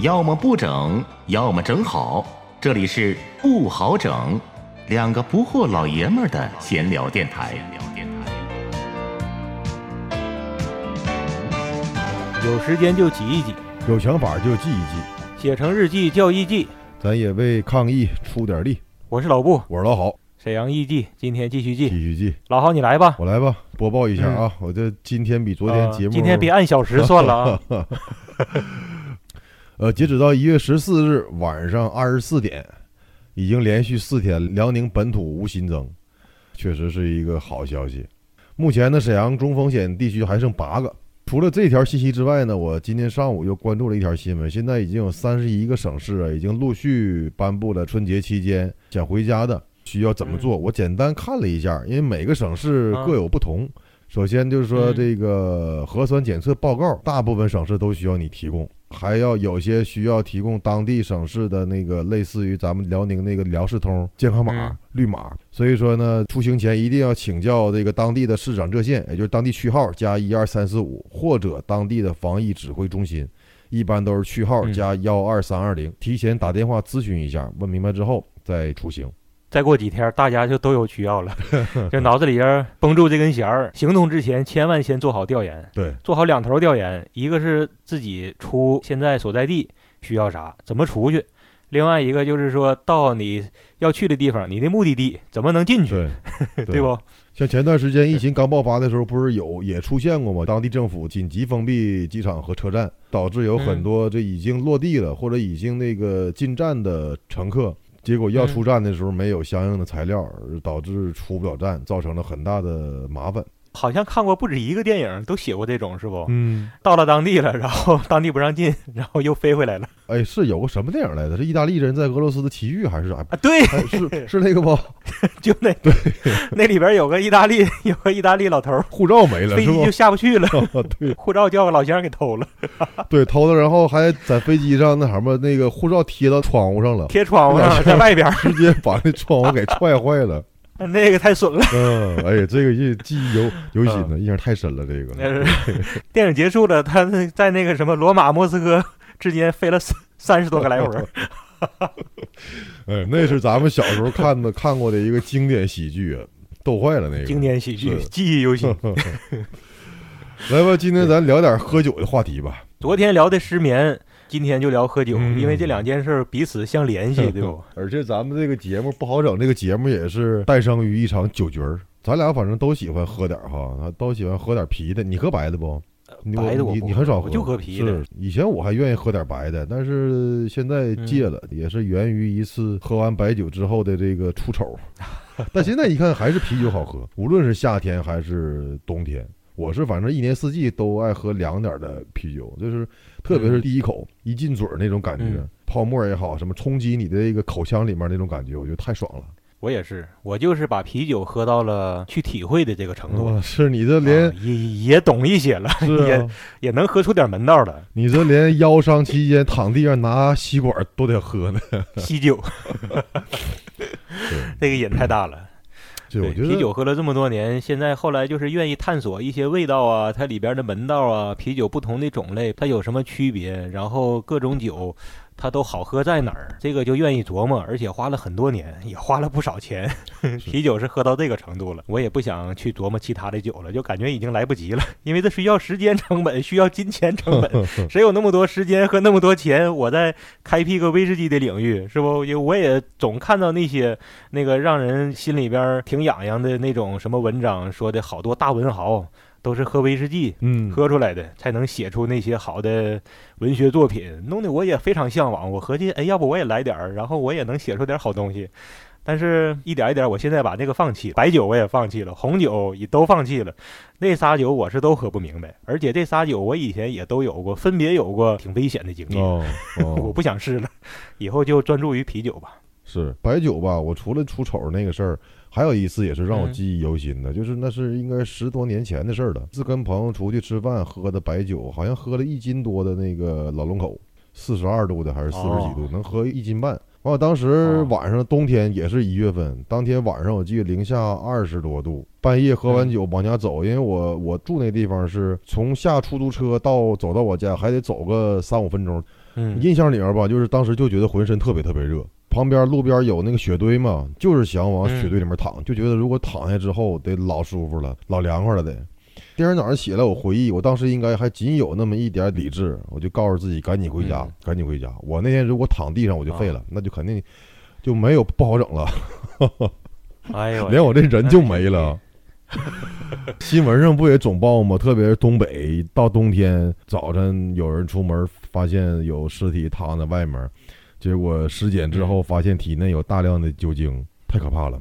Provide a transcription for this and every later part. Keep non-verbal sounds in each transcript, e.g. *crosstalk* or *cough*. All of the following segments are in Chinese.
要么不整，要么整好。这里是不好整，两个不惑老爷们儿的闲聊电台。有时间就挤一挤，有想法就记一记，写成日记叫艺记。咱也为抗疫出点力。我是老布，我是老郝，沈阳艺记，今天继续记。继续记。老郝，你来吧，我来吧，播报一下啊，我这今天比昨天节目，今天别按小时算了啊。*laughs* 呃，截止到一月十四日晚上二十四点，已经连续四天辽宁本土无新增，确实是一个好消息。目前呢，沈阳中风险地区还剩八个。除了这条信息之外呢，我今天上午又关注了一条新闻，现在已经有三十一个省市啊，已经陆续颁布了春节期间想回家的需要怎么做。我简单看了一下，因为每个省市各有不同。首先就是说，这个核酸检测报告，大部分省市都需要你提供，还要有些需要提供当地省市的那个类似于咱们辽宁那个辽视通健康码绿码。所以说呢，出行前一定要请教这个当地的市长热线，也就是当地区号加一二三四五，或者当地的防疫指挥中心，一般都是区号加幺二三二零，提前打电话咨询一下，问明白之后再出行。再过几天，大家就都有需要了，*laughs* 就脑子里边绷住这根弦儿。行动之前，千万先做好调研，对，做好两头调研，一个是自己出现在所在地需要啥，怎么出去；另外一个就是说到你要去的地方，你的目的地怎么能进去，对，*laughs* 对不？像前段时间疫情刚爆发的时候，不是有也出现过吗？当地政府紧急封闭机场和车站，导致有很多这已经落地了或者已经那个进站的乘客。结果要出站的时候没有相应的材料，导致出不了站，造成了很大的麻烦。好像看过不止一个电影，都写过这种，是不？嗯。到了当地了，然后当地不让进，*laughs* 然后又飞回来了。哎，是有个什么电影来着？是意大利人在俄罗斯的奇遇还是啥？啊，对，是 *laughs* 是那个不？*laughs* 就那对，那里边有个意大利，有个意大利老头，护照没了，飞机就下不去了。对，护照叫个老乡给偷了。对，偷了，然后还在飞机上那什么，那个护照贴到窗户上了，贴窗户上，在外边直接把那窗户给踹坏了。那个太损了。嗯，哎呀，这个印记忆犹 *laughs* 犹新呢，印象太深了。这个电影结束了，他在那个什么罗马莫斯科之间飞了三三十多个来回。*laughs* 哎，那是咱们小时候看的看过的一个经典喜剧啊，逗坏了那个经典喜剧，记忆犹新。*laughs* 来吧，今天咱聊点喝酒的话题吧。昨天聊的失眠。今天就聊喝酒，因为这两件事彼此相联系，*laughs* 对不？而且咱们这个节目不好整，这个节目也是诞生于一场酒局儿。咱俩反正都喜欢喝点哈，都喜欢喝点啤的。你喝白的不？白的你你很少喝，就喝啤的。是以前我还愿意喝点白的，但是现在戒了，也是源于一次喝完白酒之后的这个出丑。*laughs* 但现在一看还是啤酒好喝，无论是夏天还是冬天。我是反正一年四季都爱喝凉点的啤酒，就是特别是第一口一进嘴那种感觉，泡沫也好，什么冲击你的这个口腔里面那种感觉，我觉得太爽了。我也是，我就是把啤酒喝到了去体会的这个程度。是你这连也也懂一些了，也也能喝出点门道了。你这连腰伤期间躺地上拿吸管都得喝呢，*laughs* 吸酒，*laughs* *laughs* 这个瘾太大了。对，啤酒喝了这么多年，现在后来就是愿意探索一些味道啊，它里边的门道啊，啤酒不同的种类它有什么区别，然后各种酒。它都好喝在哪儿？这个就愿意琢磨，而且花了很多年，也花了不少钱。*laughs* *laughs* 啤酒是喝到这个程度了，我也不想去琢磨其他的酒了，就感觉已经来不及了，因为这需要时间成本，需要金钱成本。*laughs* 谁有那么多时间和那么多钱？我在开辟个威士忌的领域，是不？我也总看到那些那个让人心里边挺痒痒的那种什么文章，说的好多大文豪。都是喝威士忌，嗯，喝出来的才能写出那些好的文学作品，弄得我也非常向往。我合计，哎，要不我也来点儿，然后我也能写出点好东西。但是，一点一点，我现在把那个放弃，白酒我也放弃了，红酒也都放弃了。那仨酒我是都喝不明白，而且这仨酒我以前也都有过，分别有过挺危险的经历。哦，*laughs* 我不想试了，以后就专注于啤酒吧。是白酒吧，我除了出丑那个事儿。还有一次也是让我记忆犹新的，就是那是应该十多年前的事儿了。是跟朋友出去吃饭喝的白酒，好像喝了一斤多的那个老龙口，四十二度的还是四十几度，能喝一斤半。完了，当时晚上冬天也是一月份，当天晚上我记得零下二十多度，半夜喝完酒往家走，因为我我住那地方是从下出租车到走到我家还得走个三五分钟。嗯，印象里面吧，就是当时就觉得浑身特别特别热，旁边路边有那个雪堆嘛，就是想往雪堆里面躺，就觉得如果躺下之后得老舒服了，老凉快了得。第二天早上起来，我回忆，我当时应该还仅有那么一点理智，我就告诉自己赶紧回家，嗯赶紧回家。我那天如果躺地上，我就废了，那就肯定就没有不好整了，哎呦，*laughs* 连我这人就没了。*laughs* 新闻上不也总报吗？特别是东北，到冬天早晨有人出门发现有尸体躺在外面，结果尸检之后发现体内有大量的酒精，太可怕了。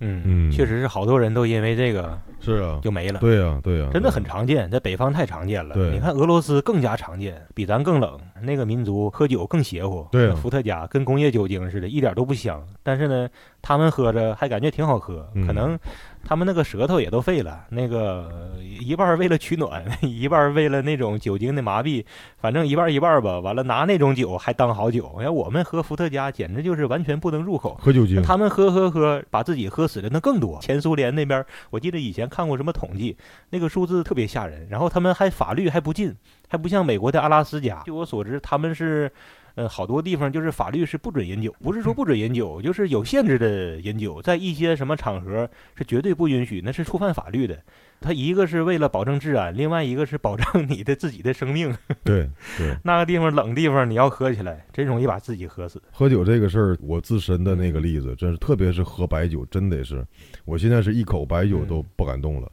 嗯，嗯确实是好多人都因为这个是啊，就没了。对呀、对呀、真的很常见，在北方太常见了。对你看俄罗斯更加常见，比咱更冷，那个民族喝酒更邪乎。对啊伏特加跟工业酒精似的，一点都不香。但是呢，他们喝着还感觉挺好喝，嗯可能他们那个舌头也都废了，那个呃一半儿为了取暖，*laughs* 一半儿为了那种酒精的麻痹，反正一半儿一半儿吧。完了拿那种酒还当好酒，要我们喝伏特加简直就是完全不能入口。喝酒精，他们喝喝喝，把自己喝死的那更多。前苏联那边，我记得以前看过什么统计，那个数字特别吓人。然后他们还法律还不禁，还不像美国的阿拉斯加。据我所知，他们是，呃，好多地方就是法律是不准饮酒，不是说不准饮酒，就是有限制的饮酒，在一些什么场合是绝对不允许，那是触犯法律的。他一个是为了保证治安，另外一个是保障你的自己的生命。*laughs* 对对，那个地方冷地方，你要喝起来，真容易把自己喝死。喝酒这个事儿，我自身的那个例子，真是特别是喝白酒，真得是，我现在是一口白酒都不敢动了，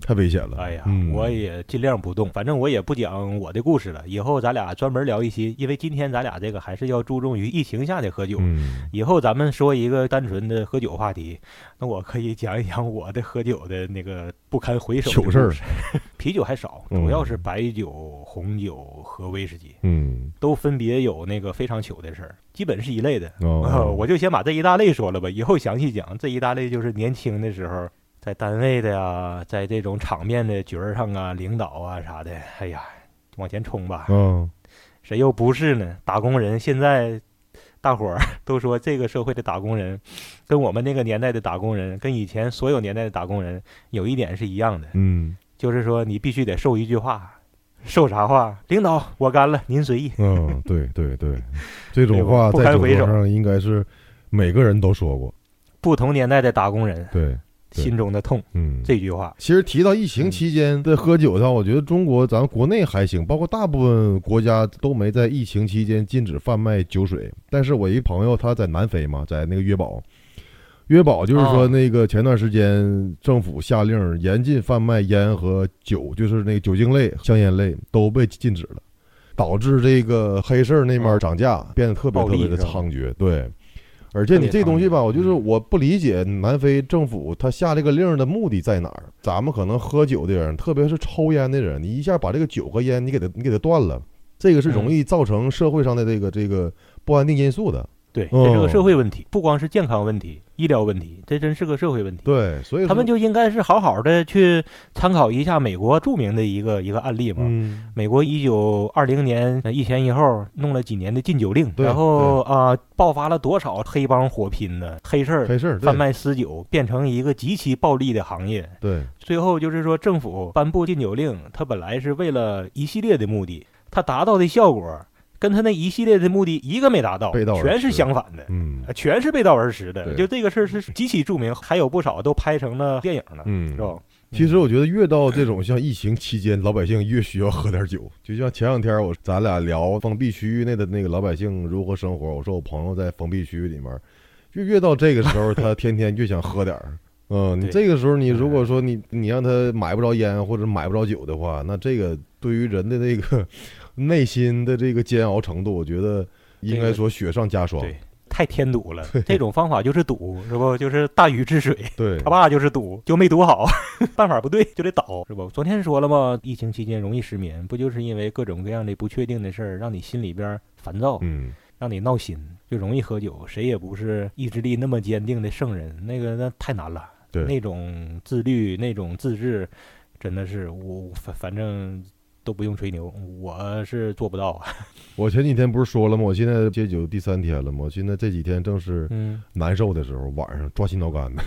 太危险了。哎呀，嗯我也尽量不动，反正我也不讲我的故事了。以后咱俩专门聊一期，因为今天咱俩这个还是要注重于疫情下的喝酒。嗯，以后咱们说一个单纯的喝酒话题，那我可以讲一讲我的喝酒的那个不堪回首的糗事儿。*laughs* 啤酒还少，嗯主要是白酒、红酒和威士忌，嗯，都分别有那个非常糗的事儿，基本是一类的。哦，*laughs* 我就先把这一大类说了吧，以后详细讲。这一大类就是年轻的时候，在单位的呀，在这种场面的角儿上啊，领导啊啥的，哎呀，往前冲吧！嗯，谁又不是呢？打工人现在大伙儿 *laughs* 都说，这个社会的打工人，跟我们那个年代的打工人，跟以前所有年代的打工人有一点是一样的，嗯就是说你必须得受一句话。受啥话？领导，我干了，您随意。嗯，对对对，*laughs* 这种话在酒桌上应该是每个人都说过。不同年代的打工人，对心中的痛，嗯，这句话。其实提到疫情嗯期间的喝酒上，我觉得中国咱国内还行，包括大部分国家都没在疫情期间禁止贩卖酒水。但是我一朋友他在南非嘛，在那个约堡，约堡就是说哦那个前段时间政府下令严禁贩卖烟和酒，就是那个酒精类、香烟类都被禁止了，导致这个黑市那边涨价变得特别特别的猖獗。对。而且你这东西吧，我就是嗯我不理解南非政府他下这个令的目的在哪儿？咱们可能喝酒的人，特别是抽烟的人，你一下把这个酒和烟你给他你给他断了，这个是容易造成社会上的这个这个不安定因素的。对，哦这是个社会问题，不光是健康问题、医疗问题，这真是个社会问题。对，所以他们就应该是好好的去参考一下美国著名的一个一个案例嘛。嗯美国一九二零年呃一前一后弄了几年的禁酒令，然后啊、爆发了多少黑帮火拼呢？黑事儿、黑事儿贩卖私酒变成一个极其暴利的行业。对最后就是说，政府颁布禁酒令，它本来是为了一系列的目的，它达到的效果跟他那一系列的目的一个没达到，全是相反的。嗯啊全是背道而驰的，就这个事儿是极其著名，还有不少都拍成了电影呢，嗯是吧？其实我觉得越到这种像疫情期间，老百姓越需要喝点酒。*laughs* 就像前两天我咱俩聊封闭区域内的那个老百姓如何生活，我说我朋友在封闭区域里面，就越到这个时候，他天天越想喝点儿。嗯，你这个时候你如果说你你让他买不着烟或者买不着酒的话，那这个对于人的那个内心的这个煎熬程度，我觉得应该说雪上加霜。对，太添堵了。这种方法就是堵，*laughs* 是不？就是大禹治水，对他爸就是堵，就没堵好，*laughs* 办法不对就得倒，是不？昨天说了嘛，疫情期间容易失眠，不就是因为各种各样的不确定的事儿，让你心里边烦躁，嗯，让你闹心，就容易喝酒。谁也不是意志力那么坚定的圣人，那个那太难了。对那种自律、那种自制，真的是我反反正都不用吹牛，我是做不到啊。*laughs* 我前几天不是说了吗？我现在戒酒第三天了吗？我现在这几天正是嗯，难受的时候，晚上抓心挠肝的。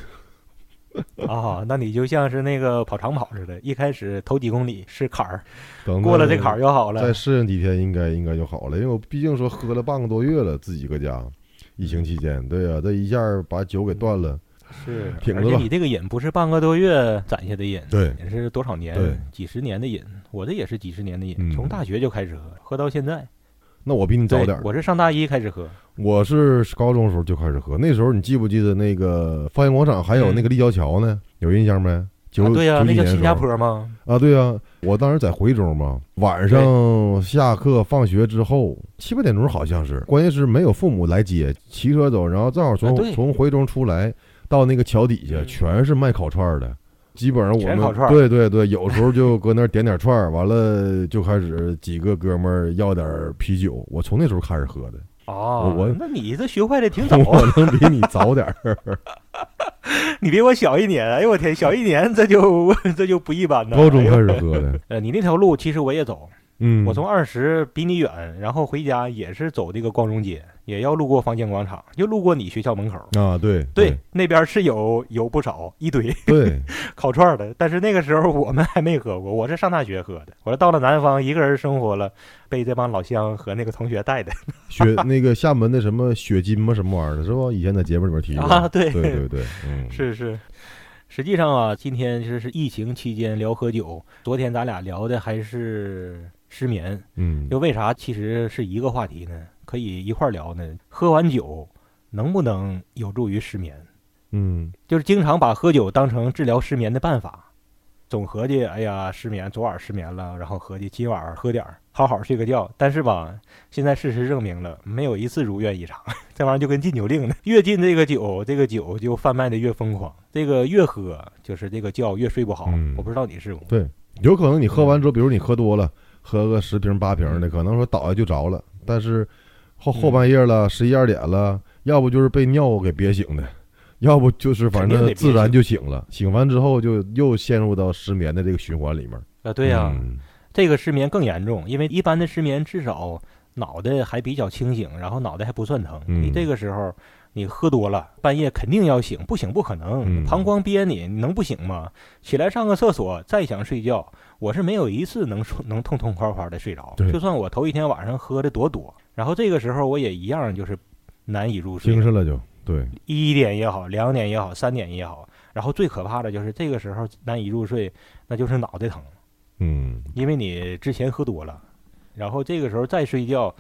啊，*laughs* 那你就像是那个跑长跑似的，一开始头几公里是坎儿，等过了这坎儿就好了。再适应几天，应该应该就好了。因为我毕竟说喝了半个多月了，自己搁家，疫情期间，对呀、这一下把酒给断了，是，挺而且你这个瘾不是半个多月攒下的瘾，对也是多少年，几十年的瘾。我这也是几十年的瘾，嗯从大学就开始喝，喝到现在。那我比你早点儿，我是上大一开始喝，我是高中时候就开始喝，那时候你记不记得那个发现广场还有那个立交桥呢？有印象没？九、啊，对呀、那叫新加坡吗？啊，对呀、我当时在回中嘛，晚上下课放学之后七八点钟好像是，关键是没有父母来接，骑车走，然后正好从、啊从回中出来，到那个桥底下嗯全是卖烤串儿的。基本上我们对对对，有时候就搁那儿点点串儿，完了就开始几个哥们儿要点儿啤酒。我从那时候开始喝的，哦，我那你这学坏的挺早我啊，*laughs* 能比你早点儿。*laughs* 你比我小一年。哎呦我天，小一年这就 *laughs* 这就不一般了。高中开始喝的，呃，你那条路其实我也走，嗯，我从二十比你远，然后回家也是走这个光荣街，也要路过方建广场，就路过你学校门口。啊，对对，那边是有有不少一堆对，*laughs* 烤串儿的，但是那个时候我们还没喝过，我是上大学喝的。我是到了南方一个人生活了，被这帮老乡和那个同学带的 *laughs* 雪那个厦门的什么雪金吗？什么玩意儿的，是不？以前在节目里边提过啊。对对对对，嗯，是是，实际上啊，今天就是疫情期间聊喝酒，昨天咱俩聊的还是失眠，嗯，就为啥其实是一个话题呢？可以一块儿聊呢。喝完酒能不能有助于失眠？嗯就是经常把喝酒当成治疗失眠的办法，总合计，哎呀，失眠，昨晚失眠了，然后合计今晚喝点儿，好好睡个觉。但是吧，现在事实证明了，没有一次如愿以偿。*laughs* 这玩意儿就跟禁酒令呢，越禁这个酒，这个酒就贩卖的越疯狂，这个越喝就是这个觉越睡不好。嗯我不知道你是不？对，有可能你喝完之后，比如你喝多了，喝个十瓶八瓶的，可能说倒下就着了，但是后后半夜了，十一二点了，要不就是被尿给憋醒的。*laughs* 要不就是反正自然就醒了，醒完之后就又陷入到失眠的这个循环里面。啊，对呀、嗯。这个失眠更严重，因为一般的失眠至少脑袋还比较清醒，然后脑袋还不算疼。嗯。你这个时候你喝多了，半夜肯定要醒，不醒不可能，嗯。膀胱憋你，你能不醒吗？起来上个厕所，再想睡觉，我是没有一次能说能痛痛快快的睡着。就算我头一天晚上喝的多多，然后这个时候我也一样就是难以入睡精。神了就对，一点也好，两点也好，三点也好，然后最可怕的就是这个时候难以入睡，那就是脑袋疼。嗯因为你之前喝多了，然后这个时候再睡觉，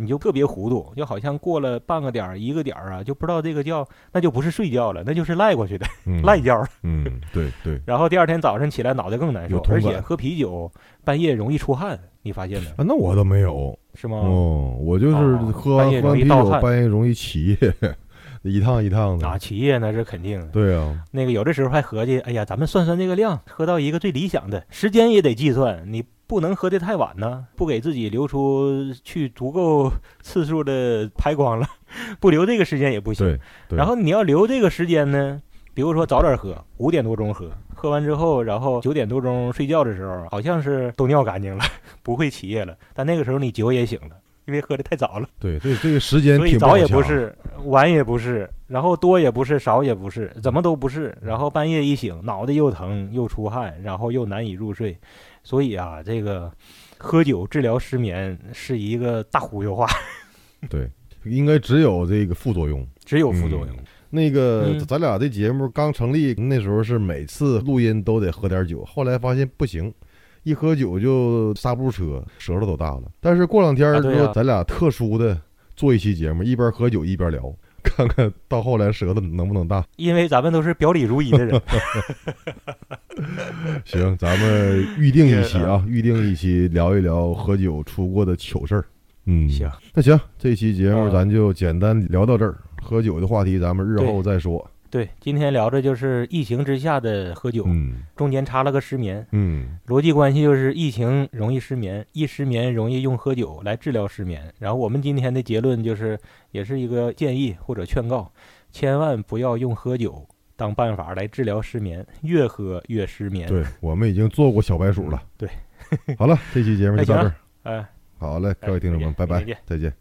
你就特别糊涂，就好像过了半个点儿、一个点儿啊，就不知道这个觉，那就不是睡觉了，那就是赖过去的嗯，*laughs* 赖觉儿。嗯，对对然后第二天早上起来脑袋更难受而且喝啤酒半夜容易出汗，你发现没？啊，那我倒没有，是吗？哦，我就是哦喝完半夜喝啤酒，半夜容易起夜，一趟一趟的啊，的。起夜那是肯定的。对啊，那个有的时候还合计，哎呀，咱们算算这个量，喝到一个最理想的时间也得计算，你不能喝得太晚呢，不给自己留出去足够次数的排光了，*laughs* 不留这个时间也不行。对对然后你要留这个时间呢，比如说早点喝，五点多钟喝，喝完之后，然后九点多钟睡觉的时候，好像是都尿干净了，*laughs* 不会起夜了，但那个时候你酒也醒了。因为喝的太早了，对对，这个时间所以挺早也不，是，晚也不是，然后多也不是，少也不是，怎么都不是。然后半夜一醒，脑袋又疼又出汗，然后又难以入睡。所以啊，这个喝酒治疗失眠是一个大忽悠话，*laughs* 对，应该只有这个副作用。只有副作用。那个嗯咱俩这节目刚成立那时候是每次录音都得喝点酒，后来发现不行，一喝酒就刹不住车，舌头都大了。但是过两天说咱俩特殊的做一期节目，一边喝酒一边聊，看看到后来舌头能不能大。因为咱们都是表里如一的人。*laughs* 行，咱们预定一期啊，*laughs* 预定一期聊一聊喝酒出过的糗事儿。嗯，行，那行，这期节目啊咱就简单聊到这儿。喝酒的话题咱们日后再说。对，今天聊的就是疫情之下的喝酒，嗯中间插了个失眠。嗯逻辑关系就是疫情容易失眠，一失眠容易用喝酒来治疗失眠。然后我们今天的结论就是，也是一个建议或者劝告，千万不要用喝酒当办法来治疗失眠，越喝越失眠。对，*laughs* 我们已经做过小白鼠了。对，好了，这期节目就到这儿。哎，好嘞，各位听众们，拜拜哎再见，再见。